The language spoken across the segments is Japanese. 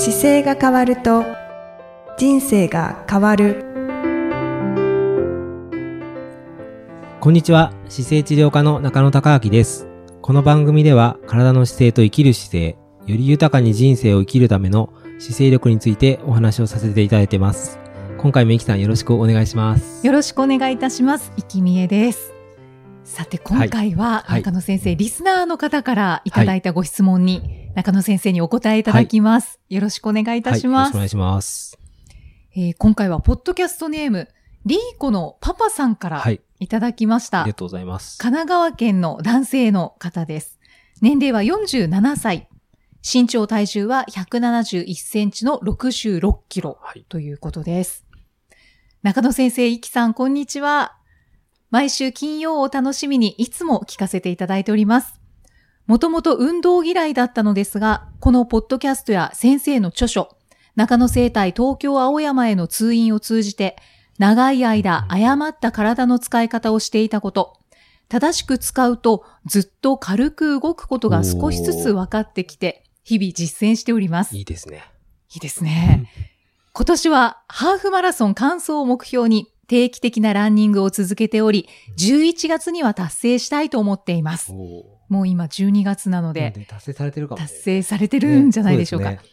姿勢が変わると人生が変わる。こんにちは。姿勢治療科の中野孝明です。この番組では体の姿勢と生きる姿勢より豊かに人生を生きるための姿勢力についてお話をさせていただいてます。今回もいきさんよろしくお願いします。よろしくお願いいたします。いきみえです。さて、今回ははい。中野先生、リスナーの方からいただいたご質問に、中野先生にお答えいただきます。よろしくお願いいたします。はい、よろしくお願いしますえー今回は、ポッドキャストネーム、リーコのパパさんからはいいただきました。ありがとうございます神奈川県の男性の方です。年齢は47歳。身長体重は171センチの66キロはいということです。中野先生、いきさん、こんにちは。毎週金曜を楽しみにいつも聞かせていただいております。もともと運動嫌いだったのですが、このポッドキャストや先生の著書、中野生態東京青山への通院を通じて、長い間誤った体の使い方をしていたこと、正しく使うとずっと軽く動くことが少しずつ分かってきて、日々実践しております。いいですねいいですね。今年はハーフマラソン完走を目標に定期的なランニングを続けており、11月には達成したいと思っています。おもう今12月なのーで、で達成されてるかも、ね、達成されてるんじゃないでしょうか。ねそうね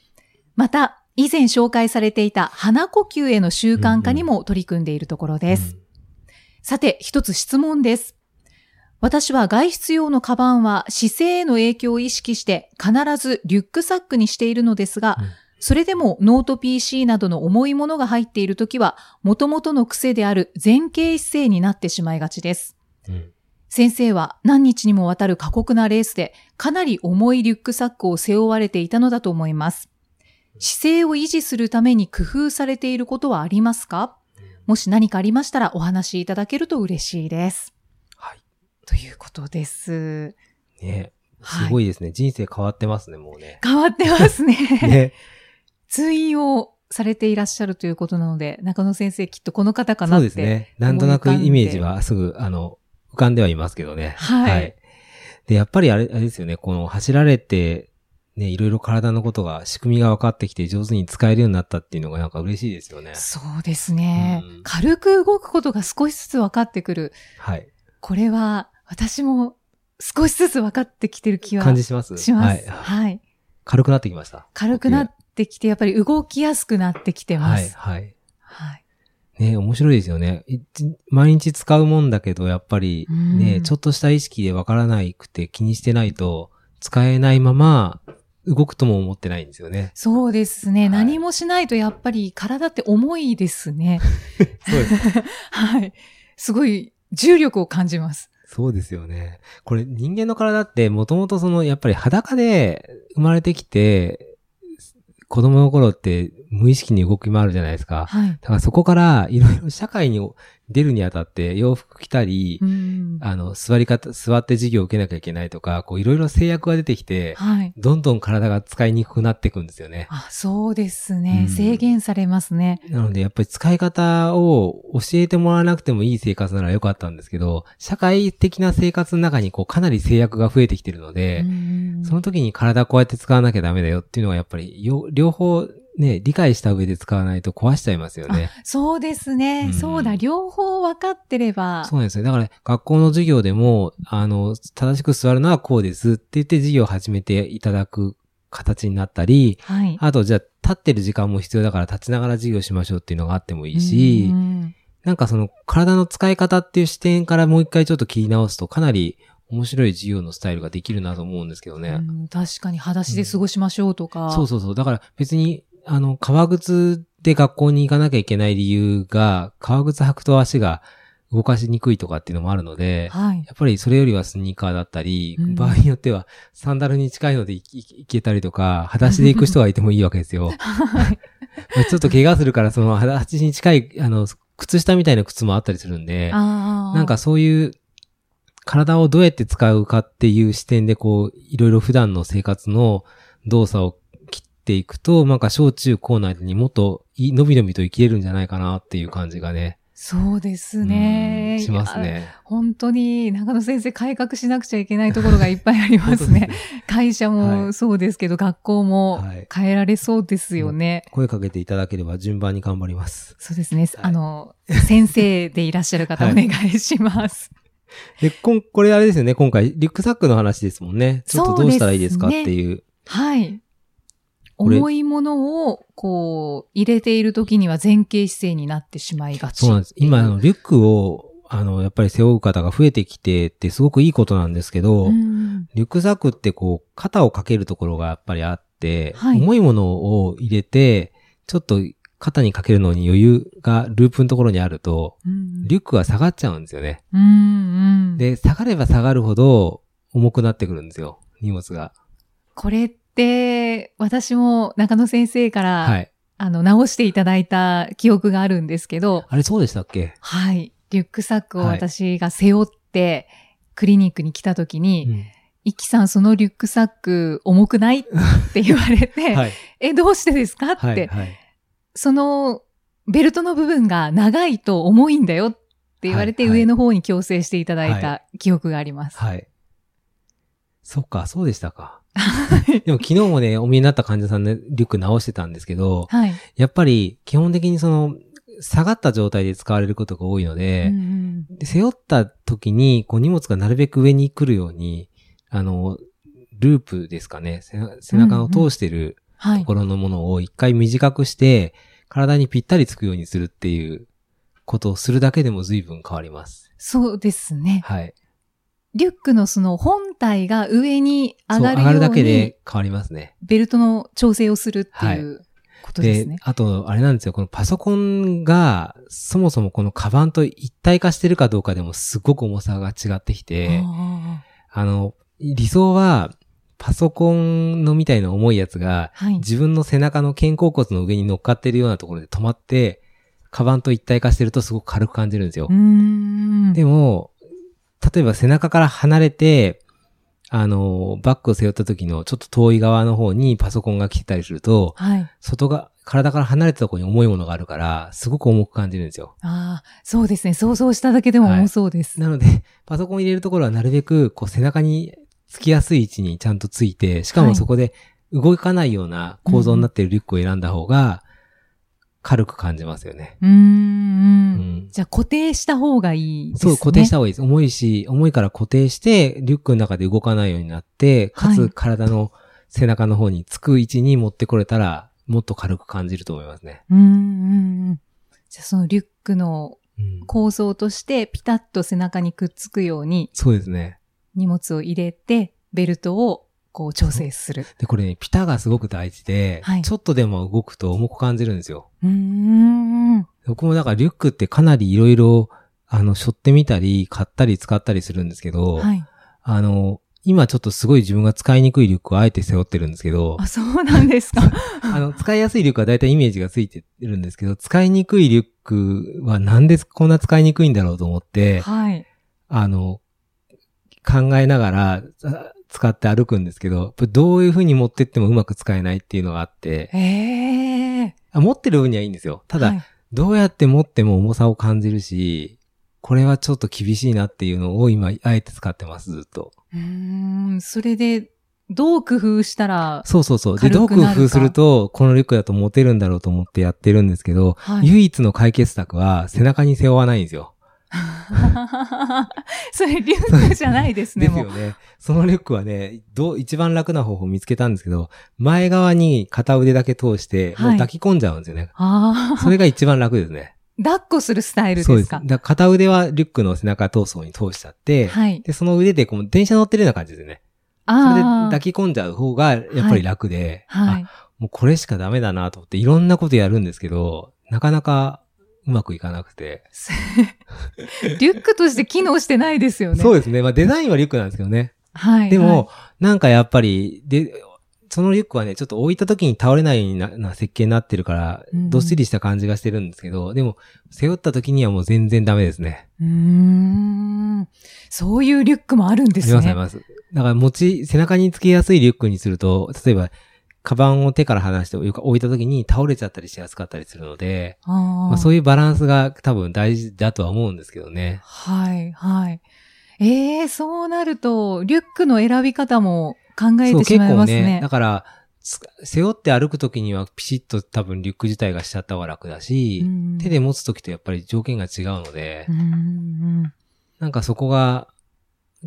また、以前紹介されていた鼻呼吸への習慣化にも取り組んでいるところです。さて、一つ質問です。私は外出用のカバンは姿勢への影響を意識して必ずリュックサックにしているのですが、うんそれでもノート PC などの重いものが入っているときは、元々の癖である前傾姿勢になってしまいがちです。うんうん先生は何日にもわたる過酷なレースでかなり重いリュックサックを背負われていたのだと思います。姿勢を維持するために工夫されていることはありますか？もし何かありましたらお話しいただけると嬉しいです。はいということです。ねはいすごいですね、人生変わってますねもうね変わってますね。ね通院をされていらっしゃるということなので、中野先生きっとこの方かなって。そうですねなんとなくイメージはすぐあの浮かんではいますけどねはいでやっぱりあれあれですよねこの走られてね、いろいろ体のことが、仕組みが分かってきて上手に使えるようになったっていうのがなんか嬉しいですよね。そうですね、うん軽く動くことが少しずつ分かってくる。はい。これは私も少しずつ分かってきてる気は感じします？します。は。はいい。軽くなってきました？軽くなってきて、やっぱり動きやすくなってきてまはい、す。はい。はい。ね面白いですよね。い毎日使うもんだけど、やっぱりね、うんちょっとした意識で分からないくて気にしてないと、使えないまま動くとも思ってないんですよね。そうですね、はい何もしないとやっぱり体って重いですね。そうです。はい。すごい重力を感じます。そうですよね。これ人間の体ってもともとそのやっぱり裸で生まれてきて、子供の頃って無意識に動き回るじゃないですか。はい。だからそこからいろいろ社会に出るにあたって洋服着たり、うん。あの、座り方、座って授業を受けなきゃいけないとか、こういろいろ制約が出てきて、はい。どんどん体が使いにくくなっていくんですよね。あ、そうですね、うん制限されますね。なのでやっぱり使い方を教えてもらわなくてもいい生活ならよかったんですけど、社会的な生活の中にこうかなり制約が増えてきてるので、うんその時に体こうやって使わなきゃダメだよっていうのはやっぱりよ両方ね、理解した上で使わないと壊しちゃいますよね。そうですね、うんそうだ、両方分かってれば。そうなんですよ。だから学校の授業でも、あの、正しく座るのはこうですって言って授業を始めていただく形になったり、はい。あとじゃあ立ってる時間も必要だから立ちながら授業しましょうっていうのがあってもいいし、うんなんかその体の使い方っていう視点からもう一回ちょっと切り直すとかなり面白い授業のスタイルができるなと思うんですけどね。うん確かに裸足で過ごしましょうとか。そうそうそう。だから別に、あの、革靴で学校に行かなきゃいけない理由が、革靴履くと足が動かしにくいとかっていうのもあるので、はい。やっぱりそれよりはスニーカーだったり、うん場合によってはサンダルに近いのでいいいけたりとか、裸足で行く人がいてもいいわけですよ。はい。まあちょっと怪我するから、その裸足に近い、あの、靴下みたいな靴もあったりするんで。なんかそういう、体をどうやって使うかっていう視点でこう、いろいろ普段の生活の動作を切っていくと、なんか小中高内にもっとい、のびのびと生きれるんじゃないかなっていう感じがね。そうですね。ね。します。ね。本当に中野先生改革しなくちゃいけないところがいっぱいありますね。会社はいもそうですけど、学校もはい変えられそうですよね。声かけていただければ順番に頑張ります。そうですね。あの、先生でいらっしゃる方お はい願いします。で、こん、これあれですよね、今回、リュックサックの話ですもんね。ちょっとどうしたらいいですかっていう。はい。重いものを、こう、入れている時には前傾姿勢になってしまいがち。そうなんです。今、あの、リュックを、あの、やっぱり背負う方が増えてきてってすごくいいことなんですけど、うんリュックサックってこう、肩をかけるところがやっぱりあって、はい重いものを入れて、ちょっと肩にかけるのに余裕がループのところにあると、うんリュックが下がっちゃうんですよね。うんうんで、下がれば下がるほど重くなってくるんですよ。荷物が。これって、私も中野先生から、はい。あの、直していただいた記憶があるんですけど、あれそうでしたっけ？はい。リュックサックをはい私が背負って、クリニックに来た時に、うんイキさんそのリュックサック重くない？って言われて、はい。え、どうしてですか？って、はい。はい。そのベルトの部分が長いと重いんだよって言われて、はいはい上の方に矯正していただいはた記憶があります。はい。そっか、そうでしたか。でも昨日もね、お見えになった患者さんね、リュック直してたんですけど、はい。やっぱり基本的にその、下がった状態で使われることが多いので、うんうんで背負った時に、こう荷物がなるべく上に来るように、あの、ループですかね、背中を通してるはい。ところのものを一回短くして、体にぴったりつくようにするっていうことをするだけでも随分変わります。そうですね。はい。リュックのその本体が上に上がるようそう上がるだけにで変わりますね。ベルトの調整をするっていうことですね。あと、あれなんですよ、このパソコンが、そもそもこのカバンと一体化してるかどうかでもすごく重さが違ってきて、ああの、理想は、パソコンのみたいな重いやつが、ーはい。自分の背中の肩甲骨の上に乗っかってるようなところで止まって、カバンと一体化してるとすごく軽く感じるんですよ。でも、例えば背中から離れて、あの、バッグを背負った時のちょっと遠い側の方にパソコンが来てたりすると、はい。外が、体から離れたところに重いものがあるから、すごく重く感じるんですよ。ああ、そうですね。想像しただけでも重そうです。なので、パソコン入れるところはなるべく、こう背中につきやすい位置にちゃんとついて、しかはいもそこで動かないような構造になっているリュックを選んだ方が、軽く感じますよね。うーん。うん。じゃあ固定した方がいいですね。そう、固定した方がいいです。重いし、重いから固定して、リュックの中で動かないようになって、かつはい体の背中の方につく位置に持ってこれたら、もっと軽く感じると思いますね。うーん。じゃあそのリュックのうん、構造としてピタッと背中にくっつくようにそうですね。荷物を入れて、ベルトをこう調整する。で、これね、ピタがすごく大事で、はいちょっとでも動くと重く感じるんですよ。うーん。僕もだからリュックってかなりいろいろ、あの、背負ってみたり、買ったり使ったりするんですけど、はい。あの、今ちょっとすごい自分が使いにくいリュックをあえて背負ってるんですけどあ、、そうなんですか。あの、使いやすいリュックは大体イメージがついてるんですけど、使いにくいリュックはなんでこんな使いにくいんだろうと思って、はい。あの、考えながらあ使って歩くんですけど、どういう風に持ってってもうまく使えないっていうのがあって、え持ってる分にはいいんですよ。ただ、はいどうやって持っても重さを感じるし、これはちょっと厳しいなっていうのを今、あえて使ってます、ずっと。うーん。それで、どう工夫したら、そうそうそう。で、どう工夫すると、このリュックだと持てるんだろうと思ってやってるんですけど、はい唯一の解決策は背中に背負わないんですよ。それ、リュックじゃないですね。ですよね。そのリュックはね、どう、一番楽な方法を見つけたんですけど、前側に片腕だけ通して、もうはい抱き込んじゃうんですよね。あそれが一番楽ですね。あ。抱っこするスタイルそうです。ですかだから片腕はリュックの背中闘争に通しちゃって、はい。で、その腕でこう電車乗ってるような感じですよね。それでああ。抱き込んじゃう方がやっぱり楽で、はい。あもうこれしかダメだなと思っていろんなことやるんですけど、なかなかうまくいかなくて。リュックとして機能してないですよね。そうですね。まあデザインはリュックなんですけどね。はい。でも、はい、なんかやっぱり、で、そのリュックはね、ちょっと置いた時に倒れないようなな設計になってるから、うんどっしりした感じがしてるんですけど、でも、背負った時にはもう全然ダメですね。うーん。そういうリュックもあるんですね。ありますあります。だから持ち、背中につけやすいリュックにすると、例えば、カバンを手から離して置いた時に倒れちゃったりしやすかったりするので、まあ、そういうバランスが多分大事だとは思うんですけどね。はい、はい。ええそうなると、リュックの選び方も考えてしまい結構ますね。ね、だから、つ背負って歩く時にはピシッと多分リュック自体がしちゃった方が楽だし、うん手で持つ時とやっぱり条件が違うので、うんうんなんかそこが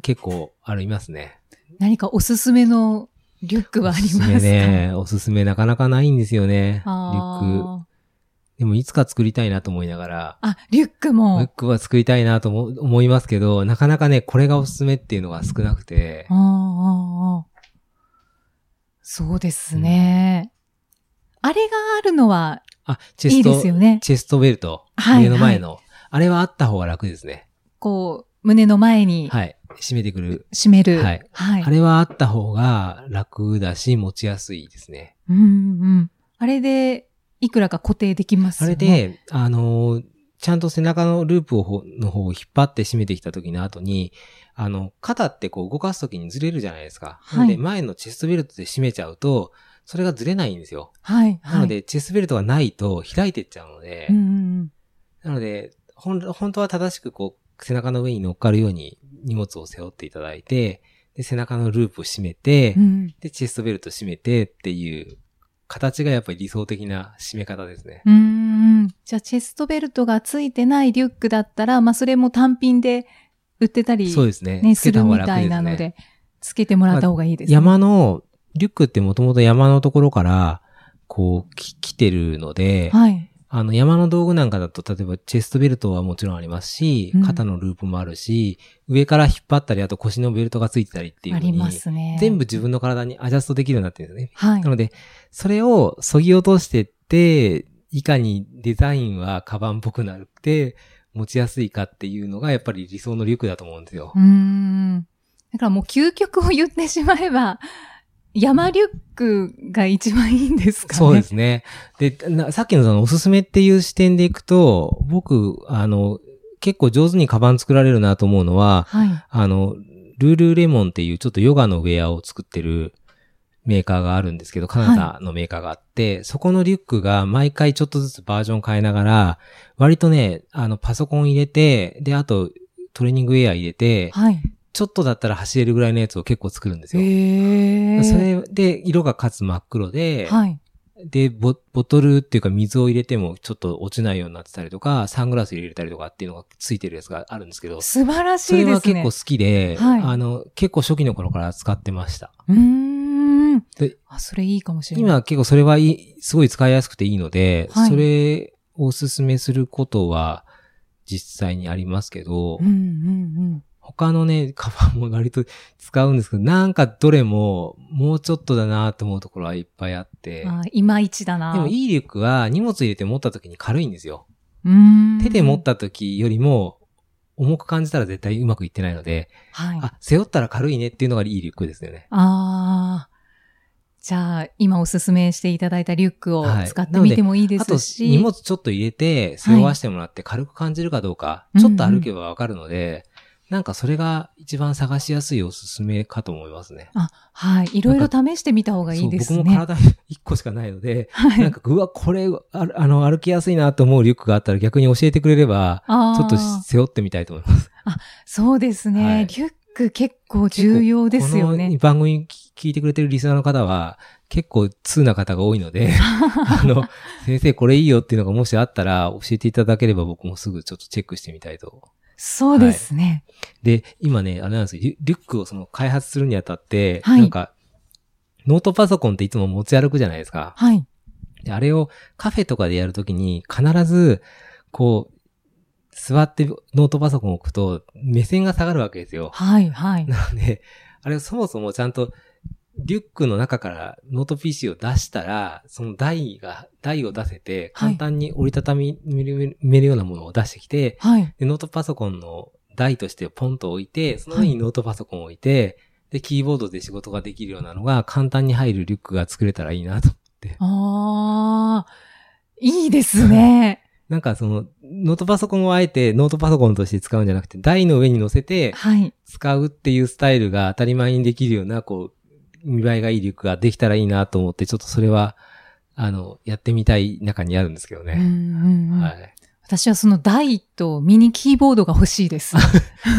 結構ありますね。何かおすすめのリュックはありますか？おすすめね。おすすめなかなかないんですよね。リュック。でもいつか作りたいなと思いながら、あ、リュックリュッも。クは作りたいなと思思いますけど、なかなかね、これがおすすめっていうのが少なくてあ、ーあそうですね。あれがあるのはあ、チェいいスト、ですよね。チェストベルト、はい上の前の、あれはあった方が楽ですね。こう、胸の前にはい。締めてくる。締める。はいはい。あれはあった方が楽だし、持ちやすいですね。うんうん。あれで、いくらか固定できますあよね。れで、あのーちゃんと背中のループをほの方を引っ張って締めてきた時の後に、あの、肩ってこう動かす時にずれるじゃないですか。はいなので、前のチェストベルトで締めちゃうと、それがずれないんですよ。はい。はい。なので、チェストベルトがないと開いてっちゃうので、うんうんなので、ほん、本当は正しくこう、背中の上に乗っかるように荷物を背負っていただいて、で、背中のループを締めて、うん。うんで、チェストベルト締めてっていう形がやっぱり理想的な締め方ですね。うーん。じゃあ、チェストベルトがついてないリュックだったら、まあ、それも単品で売ってたり、そうですね。ね、するみたいなので、つけてもらった方がいいですね。山の、リュックってもともと山のところから、こう、き来てるので、はい。あの、山の道具なんかだと、例えばチェストベルトはもちろんありますしうん、肩のループもあるし、上から引っ張ったり、あと腰のベルトがついてたりっていうありますね。全部自分の体にアジャストできるようになってるんですね。はいな。ので、それを削ぎ落としてって、いかにデザインはカバンっぽくなるって、持ちやすいかっていうのが、やっぱり理想のリュックだと思うんですようー。ん。だからもう究極を言ってしまえば、山リュックが一番いいんですかね。そうですね。で、なさっきのそのおすすめっていう視点でいくと、僕、あの、結構上手にカバン作られるなと思うのは、はい。あの、ルールレモンっていうちょっとヨガのウェアを作ってるメーカーがあるんですけど、カナダのメーカーがあって、そこのリュックが毎回ちょっとずつバージョン変えながら、割とね、あの、パソコン入れて、で、あと、トレーニングウェア入れて、はい。ちょっとだったら走れるぐらいのやつを結構作るんですよ。へえ。それで、色がかつ真っ黒で、はい。で、ボ、ボトルっていうか水を入れてもちょっと落ちないようになってたりとか、サングラス入れたりとかっていうのがついてるやつがあるんですけど、素晴らしそれいですね。は結構好きで、はいあの、結構初期の頃から使ってました。うーん。であ、それいいかもしれない。今結構それはいい、すごい使いやすくていいので、はいそれをおすすめすることは実際にありますけど、うんうんうん。他のね、カバンも割と使うんですけど、なんかどれももうちょっとだなと思うところはいっぱいあって、あいまいちだな。でもいいリュックは荷物入れて持った時に軽いんですよ。うーん。手で持った時よりも重く感じたら絶対うまくいってないので、はい。あ、背負ったら軽いねっていうのがいいリュックですよね。ああ。じゃあ、今おすすめしていただいたリュックをはい使ってみてもいいであとすし。荷物ちょっと入れて背負わしてもらって軽く感じるかどうか、うんちょっと歩けばわかるので、なんかそれが一番探しやすいおすすめかと思いますね。あ、はい。いろいろ試してみた方がいいですね。僕も体一個しかないので、はい。なんか、うわ、これ、ああの、歩きやすいなと思うリュックがあったら逆に教えてくれれば、ちょっと背負ってみたいと思います。そうですね、はいリュック結構重要ですよこのね。番組聞いてくれてるリスナーの方は、結構通な方が多いので、あの、先生これいいよっていうのがもしあったら教えていただければ僕もすぐちょっとチェックしてみたいと。そうですね。で、今ね、あれなんですよ、リュックをその開発するにあたって、はいなんか、ノートパソコンっていつも持ち歩くじゃないですか。はい。であれをカフェとかでやるときに必ず、こう、座ってノートパソコンを置くと目線が下がるわけですよ。はい。はい。なので、あれそもそもちゃんとリュックの中からノート PC を出したら、その台が、台を出せて、はい簡単に折りたたみ埋めるようなものを出してきて、はい。でノートパソコンの台としてポンと置いて、その上にノートパソコンを置いて、で、キーボードで仕事ができるようなのが簡単に入るリュックが作れたらいいなと。ああ、いいですね。なんかその、ノートパソコンをあえてノートパソコンとして使うんじゃなくて、台の上に乗せてはい。使うっていうスタイルが当たり前にできるような、こう、見栄えがいいリュックができたらいいなと思って、ちょっとそれは、あの、やってみたい中にあるんですけどね。うんうんうんはい。私はその台とミニキーボードが欲しいです。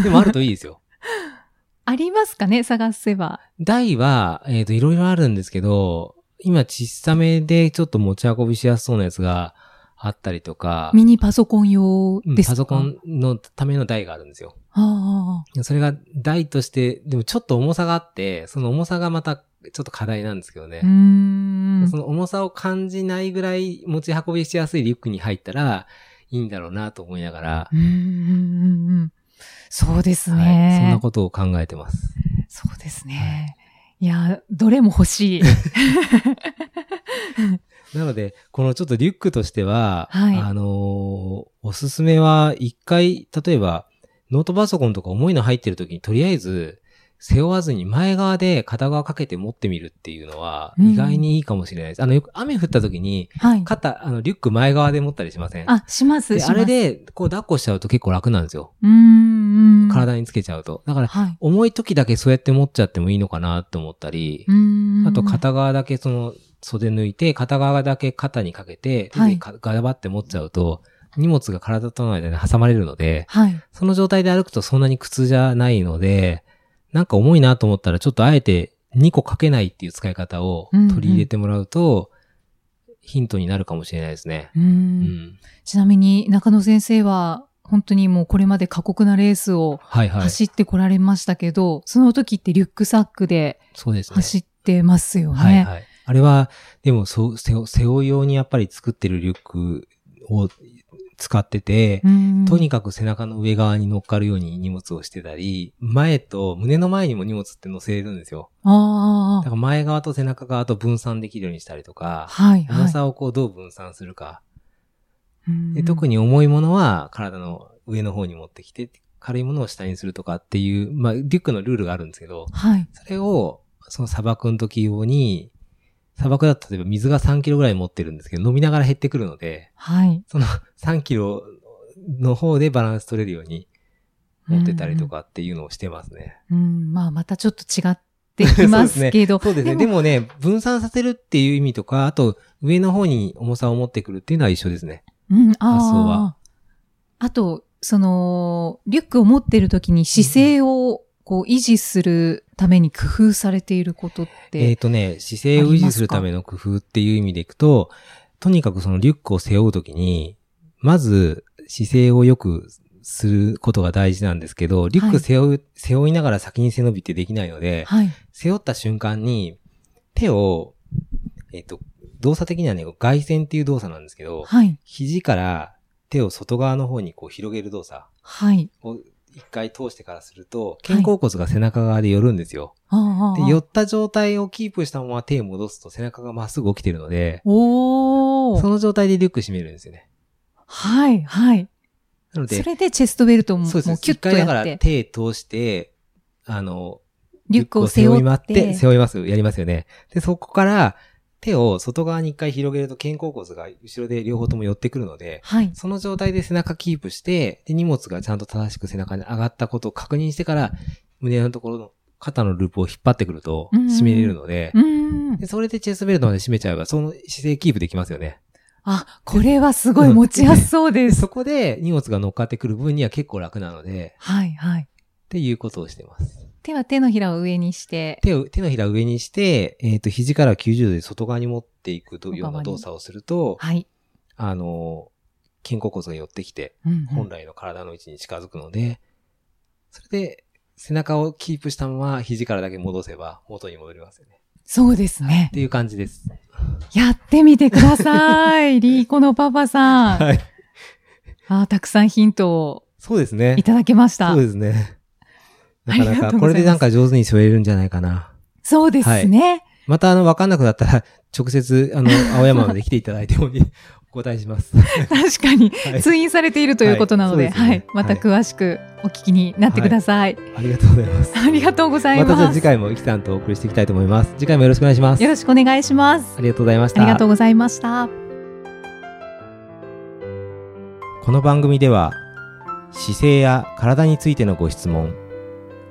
でもあるといいですよ。ありますかね探せば。台は、えっ、と、いろいろあるんですけど、今小さめでちょっと持ち運びしやすそうなやつがあったりとか、ミニパソコン用うんですか？パソコンのための台があるんですよ。ああ。それが台として、でもちょっと重さがあって、その重さがまたちょっと課題なんですけどねそ。の重さを感じないぐらい持ち運びしやすいリュックに入ったらいいんだろうなと思いながら、うんうんうんうんそうですはい、ね。そんなことを考えてます。そうですね。いや、どれも欲しい。なので、このちょっとリュックとしては、はいあのーおすすめは一回、例えば、ノートパソコンとか重いの入ってる時にとりあえず、背負わずに前側で片側かけて持ってみるっていうのはうん意外にいいかもしれないです。あの、よく雨降った時に、はい。肩、あの、リュック前側で持ったりしません？あ、します。あれ、で、こう抱っこしちゃうと結構楽なんですよ。うーん。体につけちゃうと。だから、はい。重い時だけそうやって持っちゃってもいいのかなって思ったり、うーん。あと片側だけその袖抜いて、片側だけ肩にかけて、手はいでかガバって持っちゃうと、荷物が体との間に挟まれるので、はい。その状態で歩くとそんなに苦痛じゃないので、なんか重いなと思ったらちょっとあえて2個かけないっていう使い方を取り入れてもらうと、ヒントになるかもしれないですね。うんん。ちなみに中野先生は、本当にもうこれまで過酷なレースをはいはい。走ってこられましたけど、その時ってリュックサックで。走ってますよね。はいはい。あれは、でもそう、背負背負い用にやっぱり作ってるリュックを使ってて、うんとにかく背中の上側に乗っかるように荷物をしてたり、前と胸の前にも荷物って乗せれるんですよ。あだから前側と背中側と分散できるようにしたりとあ。か、はい、はい。重さをこうどう分散するか。うんで特に重いものは体の上の方に持ってきて、軽いものを下にするとかっていう、まあ、リュックのルールがあるんですけど、はい。それを、その砂漠の時用に、砂漠だと例えば水が3キロぐらい持ってるんですけど、飲みながら減ってくるので、はい。その3キロの方でバランス取れるように持ってたりとかっていうのをしてますね。うん、まあ、またちょっと違ってきますけど。そうですね。でもね、分散させるっていう意味とか、あと上の方に重さを持ってくるっていうのは一緒ですね。うん、あ発想はあ。あと、その、リュックを持ってる時に姿勢をこう維持するために工夫されていることっえっ、て。とね、姿勢を維持するための工夫っていう意味でいくと、とにかくそのリュックを背負うときに、まず姿勢を良くすることが大事なんですけど、リュック背負う、背負いながら先に背伸びってできないので、はい。背負った瞬間に手を、えっ、と、動作的にはね、外旋っていう動作なんですけど、はい。肘から手を外側の方にこう広げる動作はい。を一回通してからすると、肩甲骨が背中側で寄るんですよ。ああ。で、寄った状態をキープしたまま手を戻すと背中がまっすぐ起きてるので、おー。その状態でリュック締めるんですよね。はい、はい。なので、それでチェストベルトももうそうです。キュッと一回だからやって、手通して、あの、リュックを背負いて、背負います。やりますよね。で、そこから手を外側に一回広げると肩甲骨が後ろで両方とも寄ってくるので、はい。その状態で背中キープして、で、荷物がちゃんと正しく背中に上がったことを確認してから、胸のところの肩のループを引っ張ってくると、締めれるので。でそれでチェストベルトまで締めちゃえば、その姿勢キープできますよね。あ、これはすごい持ちやすそうで。ですそこで荷物が乗っかってくる分には結構楽なので、はい、はい。っていうことをしてます。手は手のひらを上にして、手を、手のひら上にして、えっ、と、肘から90度で外側に持っていくというような動作をすると、はい。あの、肩甲骨が寄ってきて、うんうん本来の体の位置に近づくので、それで、背中をキープしたまま肘からだけ戻せば元に戻りますよね。そうですねっ。ていう感じです。やってみてください。リーコのパパさん。はい。あたくさんヒントをそうですねい。ただけました。そうですね。なかなか、これでなんか上手に添えるんじゃないかな。そうですね。またあの、わかんなくなったら、直接、あの、青山まで来ていただいてもいい お答えします。確かに、はい通院されているということなので、はいねはい。また詳しくお聞きになってください。ありがとうございます。ありがとうございまたじゃあます。次回もイキさんとお送りしていきたいと思います。次回もよろしくお願いします。よろしくお願いします。ありがとうございました。ありがとうございました。この番組では姿勢や体についてのご質問